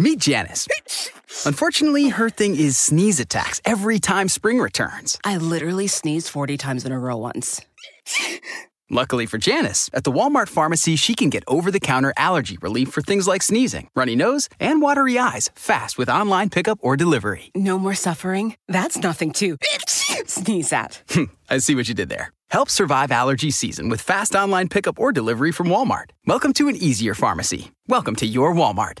Meet Janice. Unfortunately, her thing is sneeze attacks every time spring returns. I literally sneezed 40 times in a row once. Luckily for Janice, at the Walmart pharmacy, she can get over the counter allergy relief for things like sneezing, runny nose, and watery eyes fast with online pickup or delivery. No more suffering? That's nothing to sneeze at. I see what you did there. Help survive allergy season with fast online pickup or delivery from Walmart. Welcome to an easier pharmacy. Welcome to your Walmart.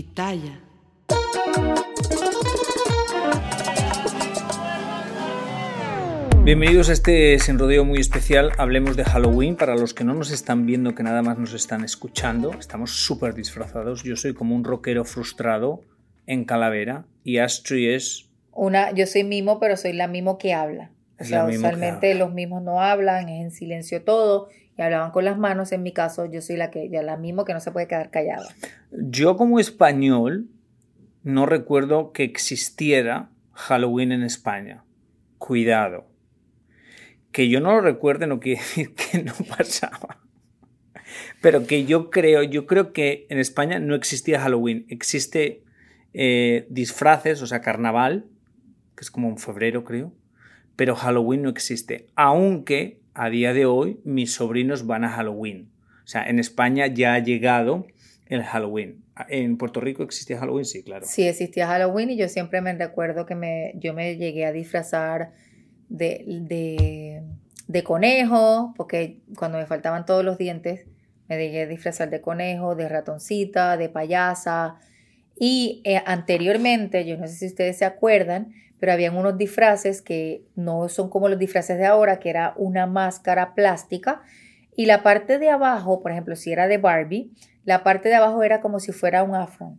Pitaya. Bienvenidos a este sin rodeo muy especial. Hablemos de Halloween. Para los que no nos están viendo, que nada más nos están escuchando, estamos súper disfrazados. Yo soy como un rockero frustrado en calavera y Astrid es. Una, yo soy mimo, pero soy la mimo que habla. O sea, usualmente los mimos no hablan, es en silencio todo, hablaban con las manos. En mi caso, yo soy la que, ya la mimo que no se puede quedar callada. Yo, como español, no recuerdo que existiera Halloween en España. Cuidado. Que yo no lo recuerde no quiere decir que no pasaba. Pero que yo creo, yo creo que en España no existía Halloween. Existe eh, disfraces, o sea, carnaval, que es como en febrero, creo. Pero Halloween no existe. Aunque a día de hoy mis sobrinos van a Halloween. O sea, en España ya ha llegado el Halloween. ¿En Puerto Rico existía Halloween? Sí, claro. Sí existía Halloween y yo siempre me recuerdo que me, yo me llegué a disfrazar de, de, conejo, porque cuando me faltaban todos los dientes, me llegué a disfrazar de conejo, de ratoncita, de payasa. Y eh, anteriormente, yo no sé si ustedes se acuerdan, pero habían unos disfraces que no son como los disfraces de ahora, que era una máscara plástica y la parte de abajo, por ejemplo, si era de Barbie, la parte de abajo era como si fuera un afro,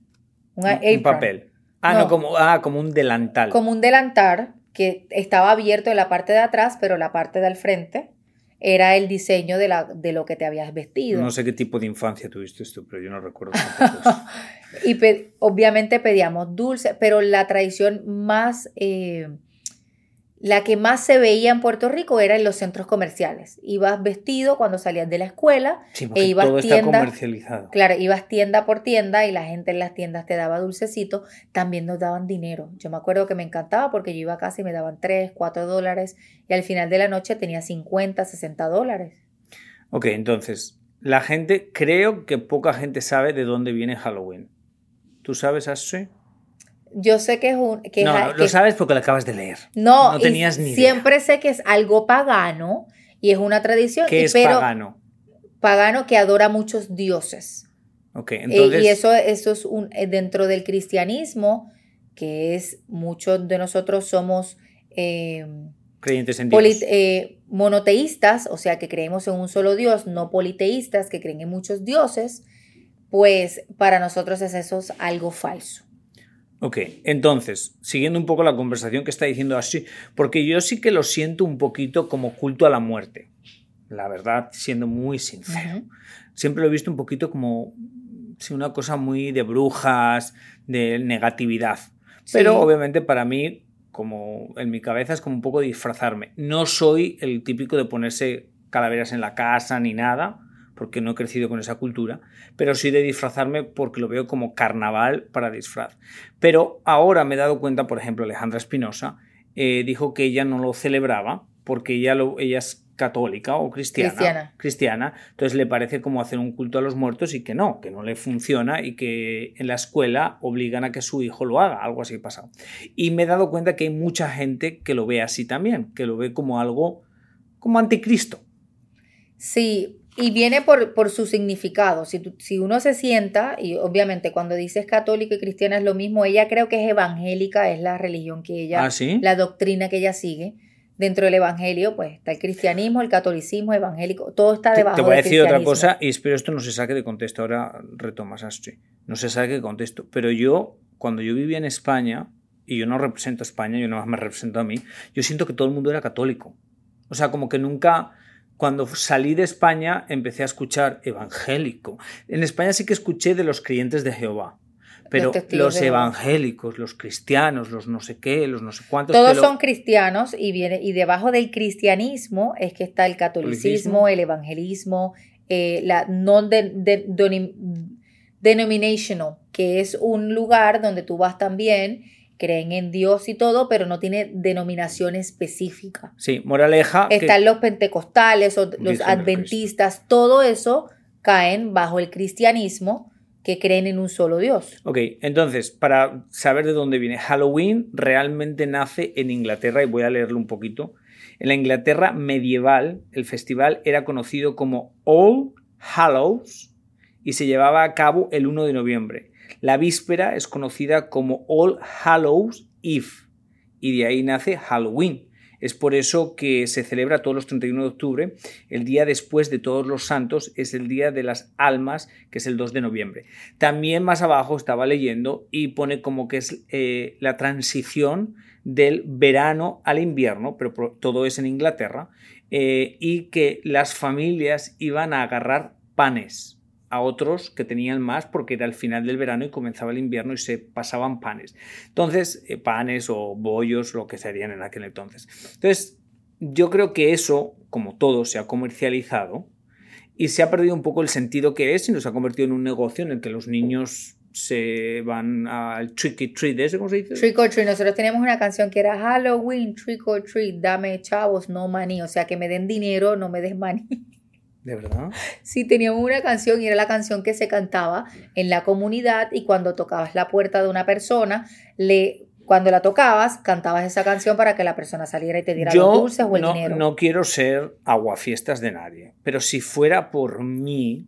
un, papel. Ah, no, No. como, ah, como un delantal. como un delantal que estaba abierto en la parte de atrás, pero la parte del frente era el diseño de, la, de lo que te habías vestido. No sé qué tipo de infancia tuviste tú, pero yo no recuerdo. Y pe- obviamente pedíamos dulce, pero la tradición más, eh, la que más se veía en Puerto Rico era en los centros comerciales. Ibas vestido cuando salías de la escuela, Sí, e ibas todo está tienda, comercializado. claro, ibas tienda por tienda y la gente en las tiendas te daba dulcecito, también nos daban dinero. Yo me acuerdo que me encantaba porque yo iba a casa y me daban 3, 4 dólares y al final de la noche tenía 50, 60 dólares. Ok, entonces, la gente, creo que poca gente sabe de dónde viene Halloween. ¿Tú sabes, Ashley? Yo sé que es un... Que No, es- no, que lo es- sabes porque lo acabas de leer. No, No y tenías ni idea. siempre sé que es algo pagano y es una tradición, ¿Qué y- es pero pagano? pagano que adora muchos dioses. Ok, Eh, entonces... y eso, eso es un, eh, dentro del cristianismo, que es muchos de nosotros somos eh, Creyentes en Dios. eh, monoteístas, o sea que creemos en un solo Dios, no politeístas que creen en muchos dioses, pues para nosotros es eso es algo falso. Ok, entonces, siguiendo un poco la conversación que está diciendo así, porque yo sí que lo siento un poquito como culto a la muerte, la verdad, siendo muy sincero. Siempre lo he visto un poquito como sí, una cosa muy de brujas, de negatividad. Pero obviamente para mí, como en mi cabeza, es como un poco disfrazarme. No soy el típico de ponerse calaveras en la casa ni nada, porque no he crecido con esa cultura, pero sí de disfrazarme porque lo veo como carnaval para disfraz. Pero ahora me he dado cuenta, por ejemplo, Alejandra Espinosa eh, dijo que ella no lo celebraba porque ella, lo, ella es católica o cristiana, Cristiana. cristiana, entonces le parece como hacer un culto a los muertos y que no, que no le funciona y que en la escuela obligan a que su hijo lo haga, algo así pasa. Y me he dado cuenta que hay mucha gente que lo ve así también, que lo ve como algo como anticristo. Sí, y viene por, por su significado. Si, tú- si uno se sienta, y obviamente cuando dices católico y cristiana es lo mismo, ella creo que es evangélica, es la religión que ella, ¿Ah, sí? la doctrina que ella sigue. dentro del evangelio, pues está el cristianismo, el catolicismo, evangélico, todo está Te, debajo te voy a decir otra cosa y espero esto no se saque de contexto. Ahora retomas Astrid. No se saque de contexto. Pero yo, cuando yo vivía en España, y yo no represento a España, yo nada más me represento a mí, yo siento que todo el mundo era católico. O sea, como que nunca, cuando salí de España, empecé a escuchar evangélico. En España sí que escuché de los creyentes de Jehová. Pero Los evangélicos, los cristianos, los no sé qué, los no sé cuántos. Todos lo- son cristianos y viene y debajo del cristianismo es que está el catolicismo, el evangelismo, eh, la non de- de- doni- denominational, que es un lugar donde tú vas también, creen en Dios y todo, pero no tiene denominación específica. Sí, moraleja. que- Están los pentecostales o los adventistas, todo eso caen bajo el cristianismo que creen en un solo Dios. Ok, entonces, para saber de dónde viene, Halloween realmente nace en Inglaterra y voy a leerlo un poquito. En la Inglaterra medieval, el festival era conocido como All Hallows y se llevaba a cabo el 1 de noviembre. La víspera es conocida como All Hallows Eve y de ahí nace Halloween. Es por eso que se celebra todos los 31 de octubre. El día después de todos los santos es el día de las almas, que es el 2 de noviembre. También más abajo estaba leyendo y pone como que es eh, la transición del verano al invierno, pero todo es en Inglaterra, eh, y que las familias iban a agarrar panes a otros que tenían más porque era el final del verano y comenzaba el invierno y se pasaban panes. Entonces, eh, panes o bollos, lo que serían en aquel entonces. Entonces, yo creo que eso, como todo, se ha comercializado y se ha perdido un poco el sentido que es y nos ha convertido en un negocio en el que los niños se van al trick or treat, ¿ese cómo se dice? Trick or treat, nosotros teníamos una canción que era Halloween, trick or treat, dame chavos, no maní, o sea que me den dinero, no me des maní. ¿De verdad? Sí, teníamos una canción y era la canción que se cantaba en la comunidad y cuando tocabas la puerta de una persona, le, cuando la tocabas, cantabas esa canción para que la persona saliera y te diera los Yo dulces o el no, dinero. no quiero ser aguafiestas de nadie, pero si fuera por mí,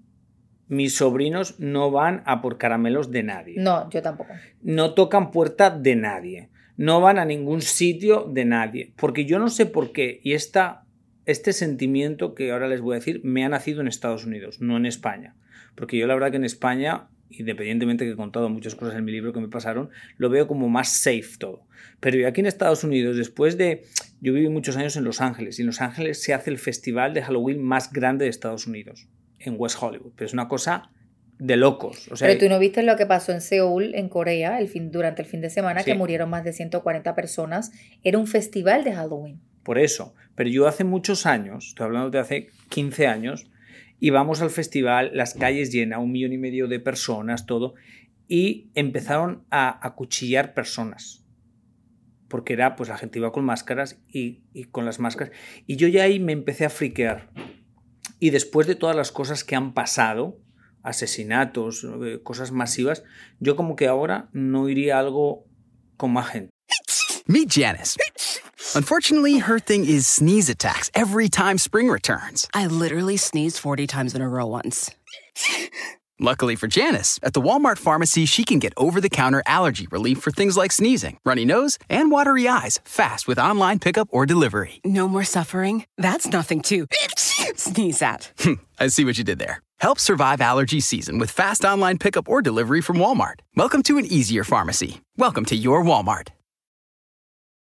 mis sobrinos no van a por caramelos de nadie. No, yo tampoco. no tocan puerta de nadie, no van a ningún sitio de nadie, porque yo no sé por qué, y esta, este sentimiento que ahora les voy a decir me ha nacido en Estados Unidos, no en España, porque yo la verdad que en España, independientemente que he contado muchas cosas en mi libro que me pasaron, lo veo como más safe todo. Pero yo aquí en Estados Unidos, después de, yo viví muchos años en Los Ángeles, y en Los Ángeles se hace el festival de Halloween más grande de Estados Unidos, en West Hollywood, pero es una cosa de locos. O sea, Pero tú no viste lo que pasó en Seúl, en Corea, el fin, durante el fin de semana, que murieron más de 140 personas. Era un festival de Halloween. Por eso. Pero yo hace muchos años, estoy hablando de hace 15 años, íbamos al festival, las calles llenas, un millón y medio de personas, todo, y empezaron a acuchillar personas. Porque era, pues la gente iba con máscaras y, con las máscaras. Y yo ya ahí me empecé a friquear. Y después de todas las cosas que han pasado, asesinatos, eh, cosas masivas, yo como que ahora no iría a algo con más gente. Meet Janice. Unfortunately, her thing is sneeze attacks every time spring returns. I literally sneezed 40 times in a row once. Luckily for Janice, at the Walmart pharmacy, she can get over the counter allergy relief for things like sneezing, runny nose, and watery eyes fast with online pickup or delivery. No more suffering? That's nothing to sneeze at. I see what you did there. Help survive allergy season with fast online pickup or delivery from Walmart. Welcome to an easier pharmacy. Welcome to your Walmart.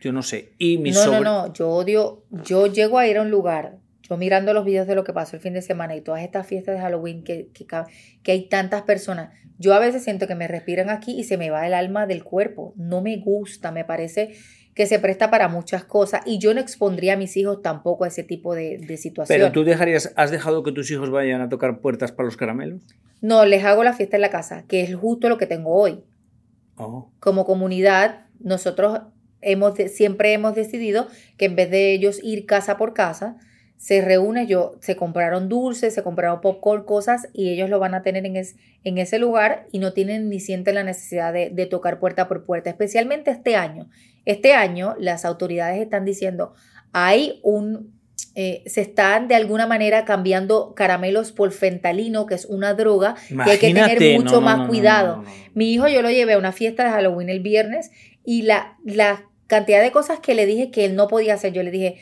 Yo no sé. Y mi no, sobre- no, no. Yo odio. Yo llego a ir a un lugar. Yo mirando los videos de lo que pasó el fin de semana y todas estas fiestas de Halloween que, que, que hay tantas personas. Yo a veces siento que me respiran aquí y se me va el alma del cuerpo. No me gusta, me parece que se presta para muchas cosas y yo no expondría a mis hijos tampoco a ese tipo de, de situación. Pero tú dejarías, ¿has dejado que tus hijos vayan a tocar puertas para los caramelos? No, les hago la fiesta en la casa, que es justo lo que tengo hoy. Oh. Como comunidad, nosotros hemos siempre hemos decidido que en vez de ellos ir casa por casa, se reúne, yo, se compraron dulces, se compraron popcorn, cosas, y ellos lo van a tener en, en ese lugar y no tienen ni sienten la necesidad de, de tocar puerta por puerta, especialmente este año. Este año las autoridades están diciendo, hay un, eh, se están de alguna manera cambiando caramelos por fentalino, que es una droga, y hay que tener mucho más cuidado. Mi hijo yo lo llevé a una fiesta de Halloween el viernes y la, la cantidad de cosas que le dije que él no podía hacer, yo le dije,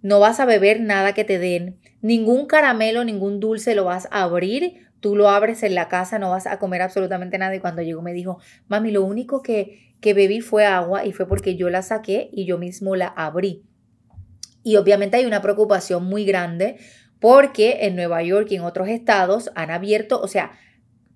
no vas a beber nada que te den, ningún caramelo, ningún dulce lo vas a abrir, tú lo abres en la casa, no vas a comer absolutamente nada. Y cuando llegó me dijo, mami, lo único que, que bebí fue agua y fue porque yo la saqué y yo mismo la abrí. Y obviamente hay una preocupación muy grande porque en Nueva York y en otros estados han abierto, o sea,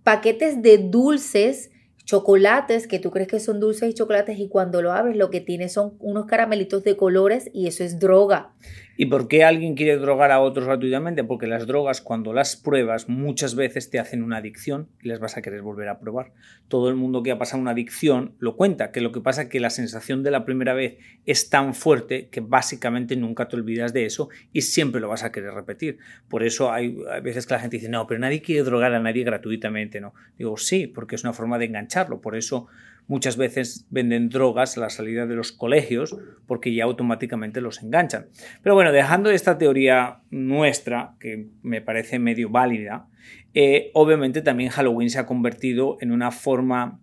paquetes de dulces chocolates que tú crees que son dulces y chocolates y cuando lo abres lo que tiene son unos caramelitos de colores y eso es droga. ¿Y por qué alguien quiere drogar a otros gratuitamente? Porque las drogas, cuando las pruebas, muchas veces te hacen una adicción y las vas a querer volver a probar. Todo el mundo que ha pasado una adicción lo cuenta, que lo que pasa es que la sensación de la primera vez es tan fuerte que básicamente nunca te olvidas de eso y siempre lo vas a querer repetir. Por eso hay, hay veces que la gente dice, no, pero nadie quiere drogar a nadie gratuitamente, ¿no? Digo, sí, porque es una forma de engancharlo. Por eso Muchas veces venden drogas a la salida de los colegios porque ya automáticamente los enganchan. Pero bueno, dejando esta teoría nuestra, que me parece medio válida, eh, obviamente también Halloween se ha convertido en una forma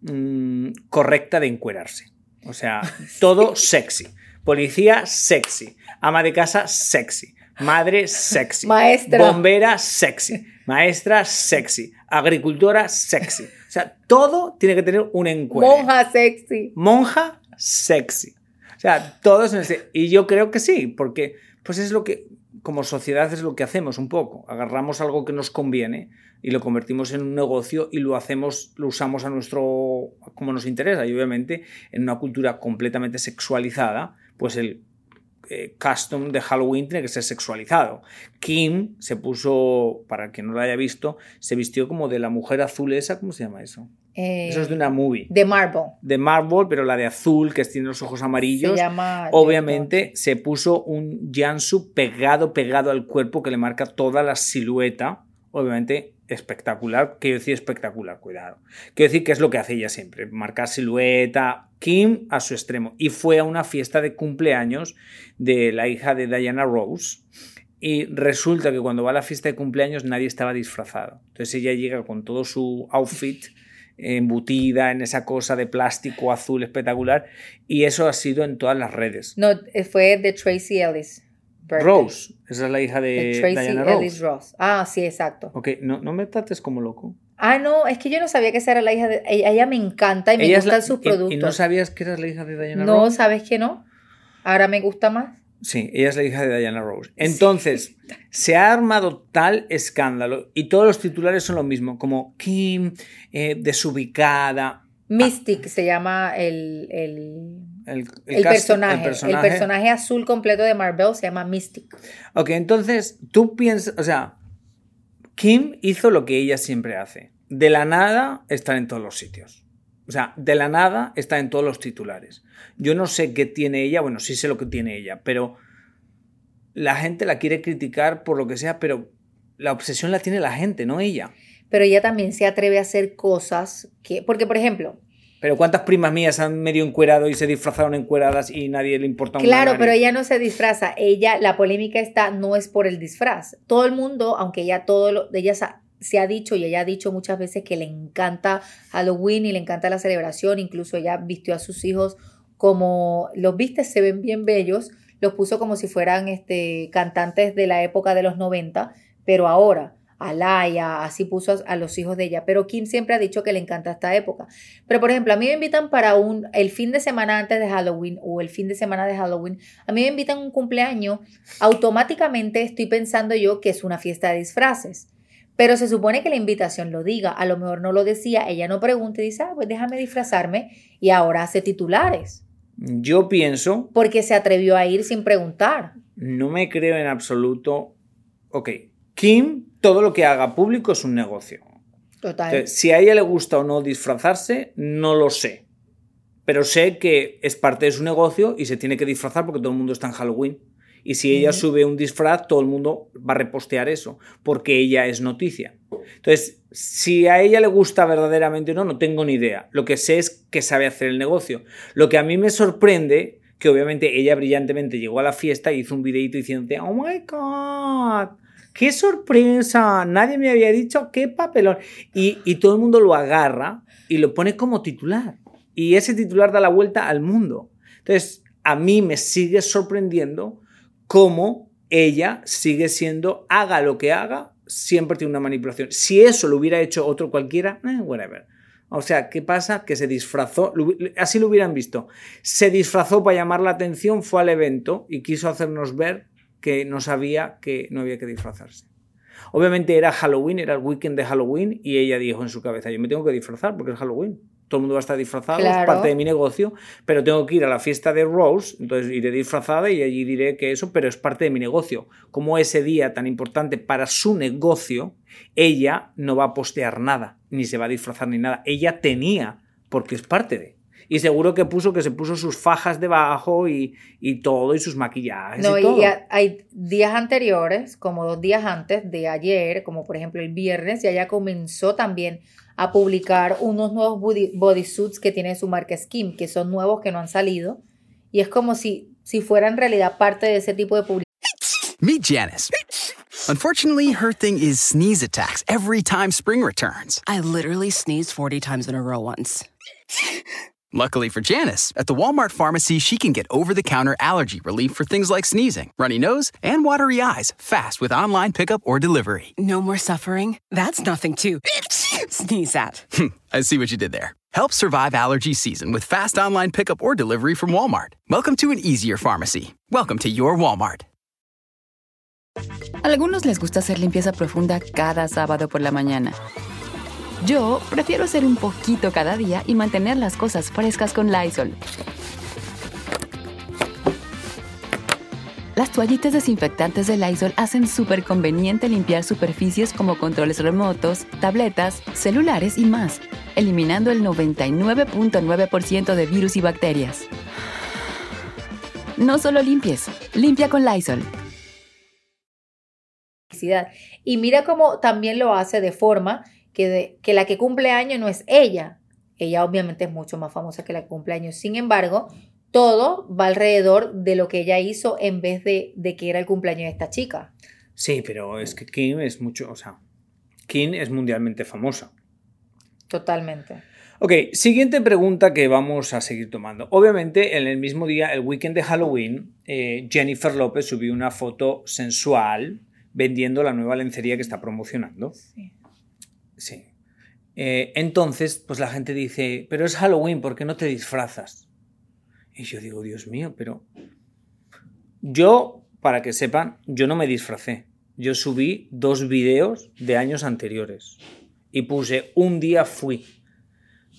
mm, correcta de encuerarse. O sea, todo sexy. Policía sexy. Ama de casa sexy. Madre sexy. Maestra. Bombera sexy. Maestra sexy. Agricultora sexy. O sea, todo tiene que tener un encuentro. Monja sexy. Monja sexy. O sea, todo es... Ese... Y yo creo que sí, porque pues es lo que, como sociedad es lo que hacemos un poco. Agarramos algo que nos conviene y lo convertimos en un negocio y lo hacemos, lo usamos a nuestro, como nos interesa. Y obviamente en una cultura completamente sexualizada, pues el eh, custom de Halloween tiene que ser sexualizado. Kim se puso, para quien no lo haya visto, se vistió como de la mujer azul esa, ¿cómo se llama eso? eso es de una movie. De Marvel. De Marvel, pero la de azul, que tiene los ojos amarillos. Se llama obviamente se puso un Jansu pegado, pegado al cuerpo que le marca toda la silueta. Obviamente espectacular. Quiero decir espectacular, cuidado. Quiero decir que es lo que hace ella siempre, marcar silueta. Kim a su extremo. Y fue a una fiesta de cumpleaños de la hija de Diana Rose. Y resulta que cuando va a la fiesta de cumpleaños nadie estaba disfrazado. Entonces ella llega con todo su outfit embutida en esa cosa de plástico azul espectacular y eso ha sido en todas las redes. No, fue de Tracy Ellis. Rose, esa es la hija de, Tracy Ellis Ross. Ah, sí, exacto. Ok, no, no me trates como loco. Ah, no, es que yo no sabía que esa era la hija de... Ella, me encanta y me gustan sus productos. ¿Y no sabías que eras la hija de Diana Rose? No, ¿sabes que no? Ahora me gusta más. Sí, ella es la hija de Diana Rose. Entonces, se ha armado tal escándalo y todos los titulares son lo mismo, como Kim, eh, desubicada. Mystic se llama el, el, personaje, el, personaje. azul completo de Marvel se llama Mystic. Ok, entonces tú piensas, o sea, Kim hizo lo que ella siempre hace. De la nada está en todos los sitios. O sea, de la nada está en todos los titulares. Yo no sé qué tiene ella, bueno, sí sé lo que tiene ella, pero la gente la quiere criticar por lo que sea, pero la obsesión la tiene la gente, no ella. Pero ella también se atreve a hacer cosas que, porque por ejemplo, pero ¿cuántas primas mías han medio encuerado y se disfrazaron encueradas y nadie le importa un Claro, pero ella no se disfraza. Ella, la polémica está, no es por el disfraz. Todo el mundo, aunque ella todo lo, de ella se ha dicho y ella ha dicho muchas veces que le encanta Halloween y le encanta la celebración, incluso ella vistió a sus hijos como los viste, se ven bien bellos, los puso como si fueran este, cantantes de la época de los 90, pero ahora. Alaya, así puso a, los hijos de ella, pero Kim siempre ha dicho que le encanta esta época. Pero por ejemplo, a mí me invitan para un el fin de semana antes de Halloween o el fin de semana de Halloween, a mí me invitan un cumpleaños, automáticamente estoy pensando yo que es una fiesta de disfraces. Pero se supone que la invitación lo diga, a lo mejor no lo decía, ella no pregunta y dice, ah, pues déjame disfrazarme y ahora hace titulares. Yo pienso... Porque se atrevió a ir sin preguntar. No me creo en absoluto... Ok, Kim, todo lo que haga público es un negocio. Total. si a ella le gusta o no disfrazarse, no lo sé. pero sé que es parte de su negocio y se tiene que disfrazar porque todo el mundo está en Halloween. Y si ella sube un disfraz, todo el mundo va a repostear eso, porque ella es noticia. Entonces, si a ella le gusta verdaderamente o no, no tengo ni idea. Lo que sé es que sabe hacer el negocio. Lo que a mí me sorprende, que obviamente ella brillantemente llegó a la fiesta y hizo un videito diciendo, oh my god, qué sorpresa, nadie me había dicho qué papelón. Y, todo el mundo lo agarra y lo pone como titular. Y ese titular da la vuelta al mundo. Entonces, a mí me sigue sorprendiendo cómo ella sigue siendo, haga lo que haga, siempre tiene una manipulación. Si eso lo hubiera hecho otro cualquiera, eh, whatever. O sea, ¿qué pasa? Que se disfrazó, así lo hubieran visto. Se disfrazó para llamar la atención, fue al evento y quiso hacernos ver que no sabía que no había que disfrazarse. Obviamente era Halloween, era el weekend de Halloween y ella dijo en su cabeza, yo me tengo que disfrazar porque es Halloween todo el mundo va a estar disfrazado, es parte de mi negocio, pero tengo que ir a la fiesta de Rose, entonces iré disfrazada y allí diré que eso, pero es parte de mi negocio. Como ese día tan importante para su negocio, ella no va a postear nada, ni se va a disfrazar ni nada. Ella tenía, porque es parte de. Y seguro que puso que se puso sus fajas debajo y, y todo, y sus maquillajes. No, y, todo. y hay días anteriores, como dos días antes de ayer, como por ejemplo el viernes, y ella comenzó también a publicar unos nuevos bodysuits que tiene su marca Skim, que son nuevos que no han salido. Y es como si, si fuera en realidad parte de ese tipo de publicidad. Meet Janice. Unfortunately, her thing is sneeze attacks every time spring returns. I literally sneezed 40 times in a row once. Luckily for Janice, at the Walmart pharmacy, she can get over the counter allergy relief for things like sneezing, runny nose, and watery eyes fast with online pickup or delivery. No more suffering? That's nothing to sneeze at. I see what you did there. Help survive allergy season with fast online pickup or delivery from Walmart. Welcome to an easier pharmacy. Welcome to your Walmart. Algunos les gusta hacer limpieza profunda cada sábado por la mañana. Yo prefiero hacer un poquito cada día y mantener las cosas frescas con Lysol. Las toallitas desinfectantes de Lysol hacen súper conveniente limpiar superficies como controles remotos, tabletas, celulares y más, eliminando el 99.9% de virus y bacterias. No solo limpies, limpia con Lysol. Y mira cómo también lo hace de forma que, que la que cumple años no es ella. Ella obviamente es mucho más famosa que la que cumple años. Sin embargo, todo va alrededor de lo que ella hizo en vez de, de que era el cumpleaños de esta chica. Sí, pero es que Kim es mucho, o sea, Kim es mundialmente famosa. Totalmente. Ok, siguiente pregunta que vamos a seguir tomando. Obviamente, en el mismo día, el weekend de Halloween, eh, Jennifer López subió una foto sensual vendiendo la nueva lencería que está promocionando. Sí. Sí. Eh, entonces, pues la gente dice, pero es Halloween, ¿por qué no te disfrazas? Y yo digo, Dios mío, pero... Yo, para que sepan, yo no me disfracé. Yo subí dos videos de años anteriores. Y puse, un día fui.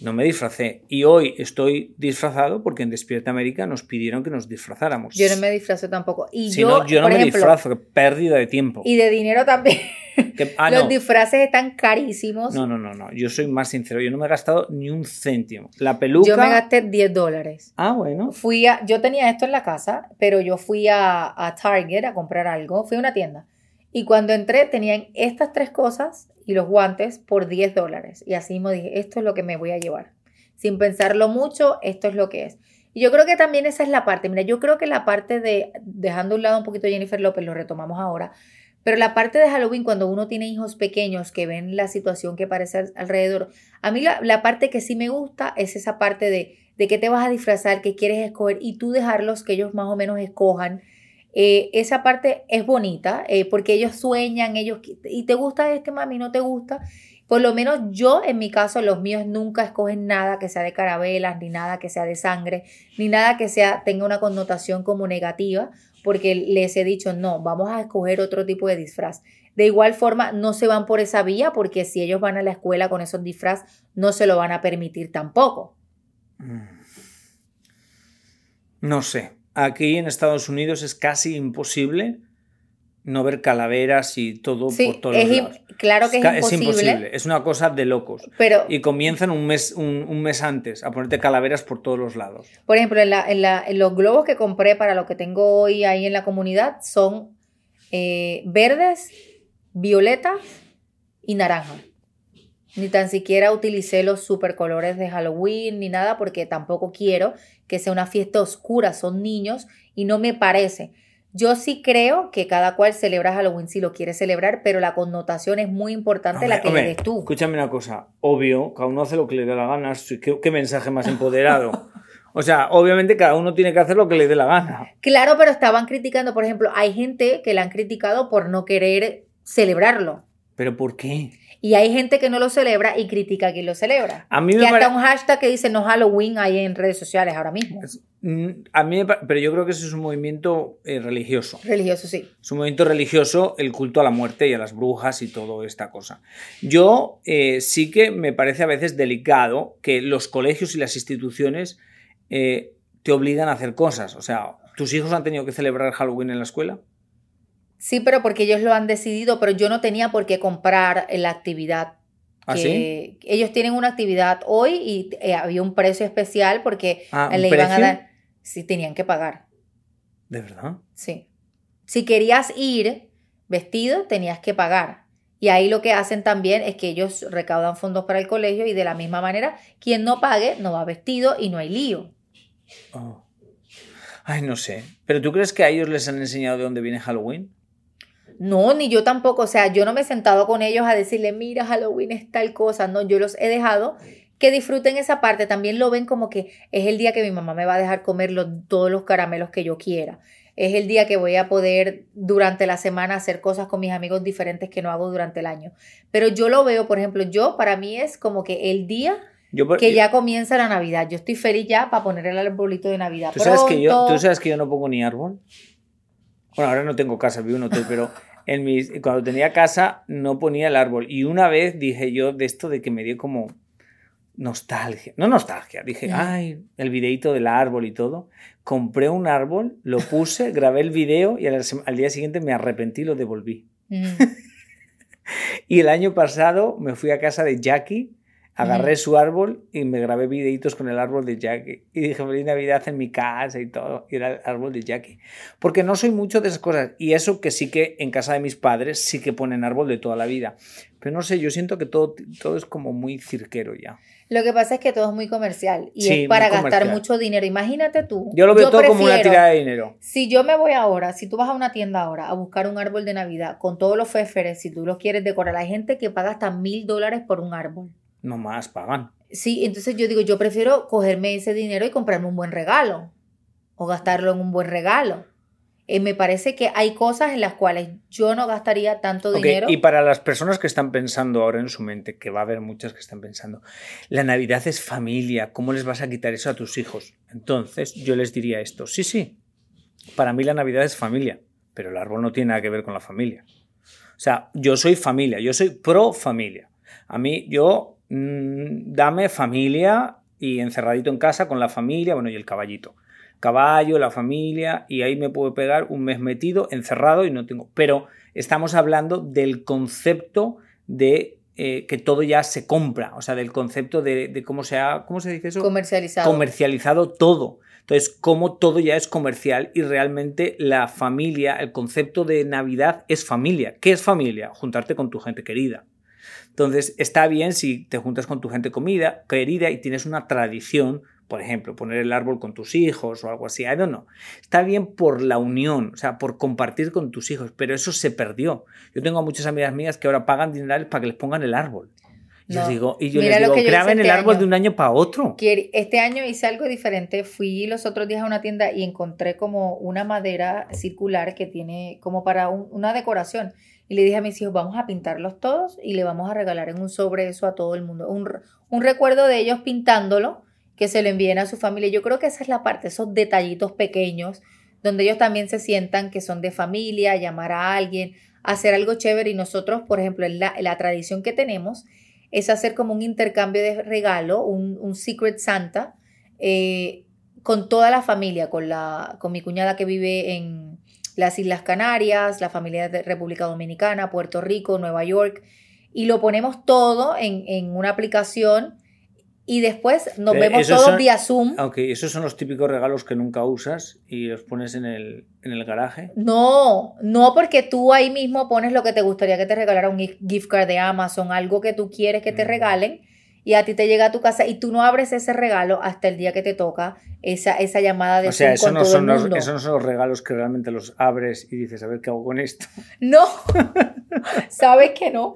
No me disfracé. Y hoy estoy disfrazado porque en Despierta América nos pidieron que nos disfrazáramos. Yo no me disfrazo tampoco. Y si yo, no, yo no por me ejemplo, disfrazo, que pérdida de tiempo. Y de dinero también. Que- ah, Los no. disfraces están carísimos. No, no, no, no. Yo soy más sincero. Yo no me he gastado ni un céntimo. La peluca. Yo me gasté 10 dólares. Ah, bueno. Fui a, yo tenía esto en la casa, pero yo fui a, a Target a comprar algo. Fui a una tienda. Y cuando entré tenían estas tres cosas y los guantes por 10 dólares. Y así me dije, esto es lo que me voy a llevar. Sin pensarlo mucho, esto es lo que es. Y yo creo que también esa es la parte. Mira, yo creo que la parte de, dejando un lado un poquito Jennifer López, lo retomamos ahora, pero la parte de Halloween, cuando uno tiene hijos pequeños que ven la situación que parece al- alrededor, a mí la, la parte que sí me gusta es esa parte de, de qué te vas a disfrazar, qué quieres escoger y tú dejarlos que ellos más o menos escojan. Eh, esa parte es bonita eh, porque ellos sueñan, ellos y te gusta este mami, no te gusta. Por lo menos yo, en mi caso, los míos nunca escogen nada que sea de carabelas, ni nada que sea de sangre, ni nada que sea tenga una connotación como negativa, porque les he dicho, no, vamos a escoger otro tipo de disfraz. De igual forma, no se van por esa vía, porque si ellos van a la escuela con esos disfraz, no se lo van a permitir tampoco. No sé. Aquí en Estados Unidos es casi imposible no ver calaveras y todo Sí, por todos es los lados. claro que es ca- imposible. Es una cosa de locos. Pero, Y comienzan un mes, un, un mes antes a ponerte calaveras por todos los lados. por ejemplo, en, la- en la- en los globos que compré para lo que tengo hoy ahí en la comunidad son eh, verdes, violetas y naranja. Ni tan siquiera utilicé los super colores de Halloween ni nada porque tampoco quiero que sea una fiesta oscura, son niños y no me parece. Yo sí creo que cada cual celebra Halloween si lo quiere celebrar, pero la connotación es muy importante la que Hombre, le des tú. Escúchame una cosa. Obvio, cada uno hace lo que le dé la gana. ¿Qué, qué mensaje más empoderado? O sea, obviamente cada uno tiene que hacer lo que le dé la gana. Claro, pero estaban criticando, por ejemplo, hay gente que la han criticado por no querer celebrarlo. ¿Pero por qué? Y hay gente que no lo celebra y critica a quien lo celebra. A mí me hasta pare- un hashtag que dice no Halloween hay en redes sociales ahora mismo. Mm, A mí me pero yo creo que eso es un movimiento eh, religioso. Religioso, sí. Es un movimiento religioso el culto a la muerte y a las brujas y toda esta cosa. Yo eh, sí que me parece a veces delicado que los colegios y las instituciones eh, te obligan a hacer cosas. O sea, ¿tus hijos han tenido que celebrar Halloween en la escuela? Sí, pero porque ellos lo han decidido, pero yo no tenía por qué comprar la actividad. ¿Ah, que ellos tienen una actividad hoy y eh, había un precio especial porque Ah, ¿un le iban a dar. Sí, tenían que pagar. ¿De verdad? Sí. Si querías ir vestido, tenías que pagar. Y ahí lo que hacen también es que ellos recaudan fondos para el colegio y de la misma manera, quien no pague no va vestido y no hay lío. Oh. Ay, no sé. ¿Pero tú crees que a ellos les han enseñado de dónde viene Halloween? No, ni yo tampoco. O sea, yo no me he sentado con ellos a decirle, mira, Halloween es tal cosa. No, yo los he dejado que disfruten esa parte. También lo ven como que es el día que mi mamá me va a dejar comer los- todos los caramelos que yo quiera. Es el día que voy a poder durante la semana hacer cosas con mis amigos diferentes que no hago durante el año. Pero yo lo veo, por ejemplo, yo para mí es como que el día Yo, por- que ya comienza la Navidad. Yo estoy feliz ya para poner el arbolito de Navidad. ¿Tú sabes, que yo, pronto. ¿Tú sabes que yo no pongo ni árbol? Bueno, ahora no tengo casa, vivo en un hotel, pero en mis, cuando tenía casa no ponía el árbol. Y una vez dije yo de esto de que me dio como nostalgia. No nostalgia, dije, ay, el videito del árbol y todo. Compré un árbol, lo puse, grabé el video y al día siguiente me arrepentí y lo devolví. Mm. Y el año pasado me fui a casa de Jackie, agarré su árbol y me grabé videitos con el árbol de Jackie. Y dije, feliz Navidad en mi casa y todo. Y era el árbol de Jackie. Porque no soy mucho de esas cosas. Y eso que sí que en casa de mis padres sí que ponen árbol de toda la vida. Pero no sé, yo siento que todo, todo es como muy cirquero ya. Lo que pasa es que todo es muy comercial y Sí, es para gastar mucho dinero. Imagínate tú. Yo lo veo todo como una prefiero- tirada de dinero. Si yo me voy ahora, si tú vas a una tienda ahora a buscar un árbol de Navidad con todos los féferes, si tú los quieres decorar, hay gente que paga hasta mil dólares por un árbol. No más pagan. Sí, entonces yo digo, yo prefiero cogerme ese dinero y comprarme un buen regalo o gastarlo en un buen regalo. Eh, me parece que hay cosas en las cuales yo no gastaría tanto dinero. Y para las personas que están pensando ahora en su mente, que va a haber muchas que están pensando, la Navidad es familia, ¿cómo les vas a quitar eso a tus hijos? Entonces yo les diría esto, sí, sí, para mí la Navidad es familia, pero el árbol no tiene nada que ver con la familia. O sea, yo soy familia, yo soy pro familia. A mí, yo, mm, dame familia y encerradito en casa con la familia, bueno, y el caballito caballo, la familia, y ahí me puedo pegar un mes metido, encerrado y no tengo. Pero estamos hablando del concepto de eh, que todo ya se compra, o sea, del concepto de, de cómo se ha, ¿cómo se dice eso? comercializado. comercializado todo. Entonces, cómo todo ya es comercial y realmente la familia, el concepto de Navidad es familia. ¿Qué es familia? Juntarte con tu gente querida. Entonces, está bien si te juntas con tu gente comida, querida y tienes una tradición, por ejemplo, poner el árbol con tus hijos o algo así. I don't know. Está bien por la unión, o sea, por compartir con tus hijos, pero eso se perdió. Yo tengo a muchas amigas mías que ahora pagan dinerales para que les pongan el árbol. Yo digo, y yo Mira les digo, yo graben el este árbol año. de un año para otro. Este año hice algo diferente. Fui los otros días a una tienda y encontré como una madera circular que tiene como para un- una decoración. Y le dije a mis hijos, vamos a pintarlos todos y le vamos a regalar en un sobre eso a todo el mundo. Un, un recuerdo de ellos pintándolo, que se lo envíen a su familia. Yo creo que esa es la parte, esos detallitos pequeños, donde ellos también se sientan que son de familia, llamar a alguien, hacer algo chévere. Y nosotros, por ejemplo, la tradición que tenemos es hacer como un intercambio de regalo, un, un Secret Santa, eh, con toda la familia, con, la, con mi cuñada que vive en, las Islas Canarias, la familia de República Dominicana, Puerto Rico, Nueva York, y lo ponemos todo en, en una aplicación y después nos Eh, vemos todos son- vía Zoom. Ok, esos son los típicos regalos que nunca usas y los pones en el, en el garaje. No, no porque tú ahí mismo pones lo que te gustaría que te regalara un gif- gift card de Amazon, algo que tú quieres que te Mm. regalen y a ti te llega a tu casa y tú no abres ese regalo hasta el día que te toca esa, esa llamada de O sea, eso con no, todo son el los, esos no son los regalos que realmente los abres y dices, a ver qué hago con esto. No, sabes que no.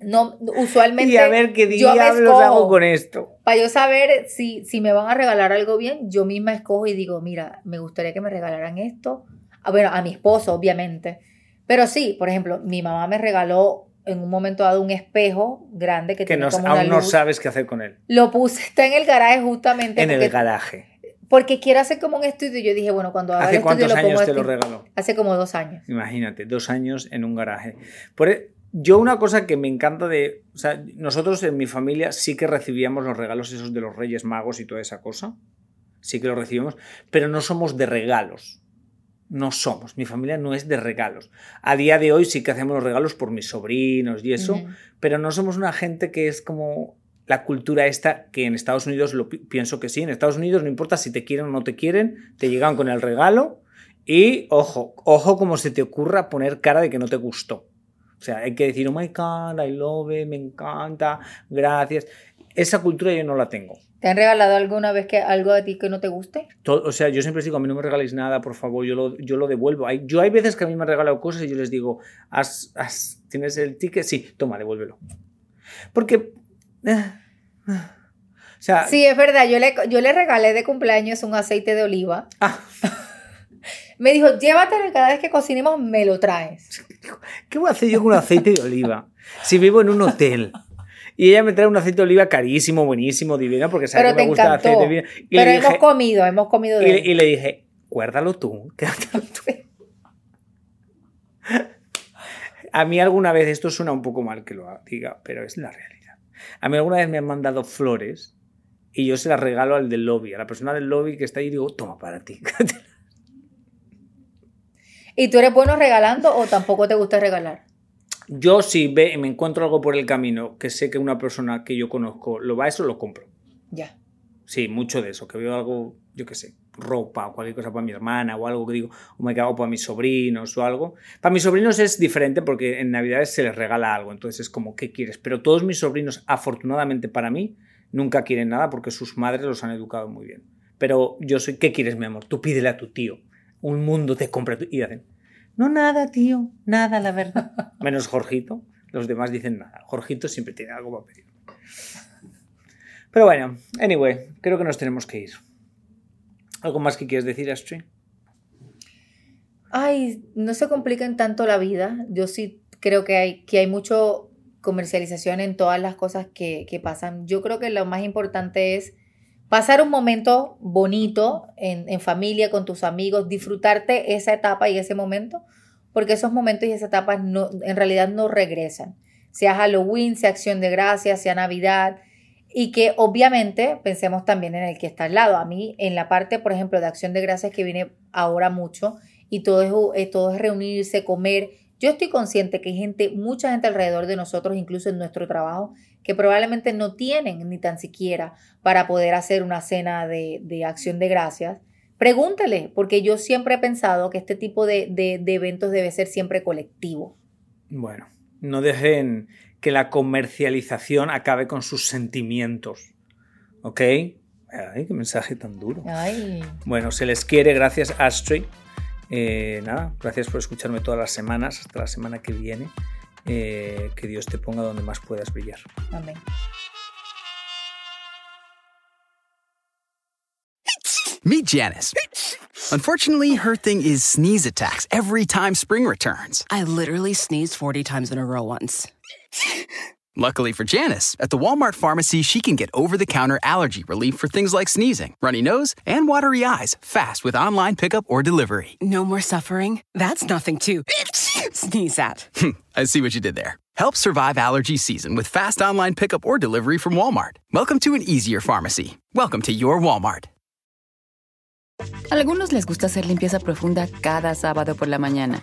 No, usualmente Y a ver qué diablos hago con esto. para yo saber si, si me van a regalar algo bien, yo misma escojo y digo, mira, me gustaría que me regalaran esto. Ah, Bueno, a mi esposo, obviamente. Pero sí, por ejemplo, mi mamá me regaló en un momento dado un espejo grande que, Que tiene no, como una aún no sabes qué hacer con él. Lo puse, está en el garaje justamente En el garaje. porque quiero hacer como un estudio. Yo dije, bueno, cuando haga el ¿Hace estudio cuántos lo pongo años te lo regaló? Hace como dos años. Imagínate, dos años en un garaje. Por e- yo una cosa que me encanta de... O sea, nosotros en mi familia sí que recibíamos los regalos esos de los Reyes Magos y toda esa cosa. Sí que los recibimos, pero no somos de regalos. No somos. Mi familia no es de regalos. A día de hoy sí que hacemos los regalos por mis sobrinos y eso, pero no somos una gente que es como la cultura esta que en Estados Unidos lo pi- pienso que sí. En Estados Unidos no importa si te quieren o no te quieren, te llegan con el regalo y ojo, ojo como se te ocurra poner cara de que no te gustó. O sea, hay que decir, oh my God, I love it, me encanta, gracias. Esa cultura yo no la tengo. ¿Te han regalado alguna vez que algo de ti que no te guste? To- o sea, yo siempre les digo, a mí no me regaléis nada, por favor, yo lo, yo lo devuelvo. Hay, yo hay veces que a mí me han regalado cosas y yo les digo, "Has- has- ¿tienes el ticket? Sí, toma, devuélvelo. Porque... eh, eh, o sea, Sí, es verdad. Yo le, yo le regalé de cumpleaños un aceite de oliva. ah, Me dijo, llévatelo y cada vez que cocinemos me lo traes. ¿qué voy a hacer yo con un aceite de oliva? Si vivo en un hotel. Y ella me trae un aceite de oliva carísimo, buenísimo, divino, porque sabe Pero que me gusta el aceite de oliva. Y, Pero hemos dije, comido, hemos comido de y, él. y le dije, guárdalo tú, tú. A mí alguna vez, esto suena un poco mal que lo diga, pero es la realidad. A mí alguna vez me han mandado flores y yo se las regalo al del lobby, a la persona del lobby que está ahí y digo, toma para ti. ¿Y tú eres bueno regalando o tampoco te gusta regalar? Yo si ve, me encuentro algo por el camino que sé que una persona que yo conozco lo va a eso, lo compro. Ya. Sí, mucho de eso, que veo algo, yo qué sé, ropa o cualquier cosa para mi hermana o algo que digo, o me cago para mis sobrinos o algo. Para mis sobrinos es diferente porque en Navidades se les regala algo, entonces es como, ¿qué quieres? Pero todos mis sobrinos, afortunadamente para mí, nunca quieren nada porque sus madres los han educado muy bien. Pero yo soy, ¿qué quieres, mi amor? Tú pídele a tu tío. Un mundo te compra. Y hacen, no, nada, tío, nada, la verdad. Menos Jorgito, los demás dicen nada. Jorgito siempre tiene algo para pedir. Pero bueno, anyway, creo que nos tenemos que ir. ¿Algo más que quieres decir, Astrid? Ay, no se compliquen tanto la vida. Yo sí creo que hay, que hay mucho comercialización en todas las cosas que, que pasan. Yo creo que lo más importante es pasar un momento bonito en, familia, con tus amigos, disfrutarte esa etapa y ese momento, porque esos momentos y esas etapas no, en realidad no regresan. Sea Halloween, sea Acción de Gracias, sea Navidad, y que obviamente pensemos también en el que está al lado. A mí, en la parte, por ejemplo, de Acción de Gracias que viene ahora mucho, y todo es, eh, todo es reunirse, comer. Yo estoy consciente que hay gente, mucha gente alrededor de nosotros, incluso en nuestro trabajo, que probablemente no tienen ni tan siquiera para poder hacer una cena de, de acción de gracias. Pregúntele, porque yo siempre he pensado que este tipo de, de, de eventos debe ser siempre colectivo. Bueno, no dejen que la comercialización acabe con sus sentimientos. ¿Ok? Ay, qué mensaje tan duro. Ay. Bueno, se les quiere, gracias Astrid. Eh, nada, gracias por escucharme todas las semanas, hasta la semana que viene. Eh, que Dios te ponga donde más puedas brillar. Amén. Meet Janice. Unfortunately, her thing is sneeze attacks every time spring returns. I literally sneezed 40 times in a row once. Luckily for Janice, at the Walmart pharmacy, she can get over the counter allergy relief for things like sneezing, runny nose, and watery eyes fast with online pickup or delivery. No more suffering? That's nothing to sneeze at. I see what you did there. Help survive allergy season with fast online pickup or delivery from Walmart. Welcome to an easier pharmacy. Welcome to your Walmart. Algunos les gusta hacer limpieza profunda cada sábado por la mañana.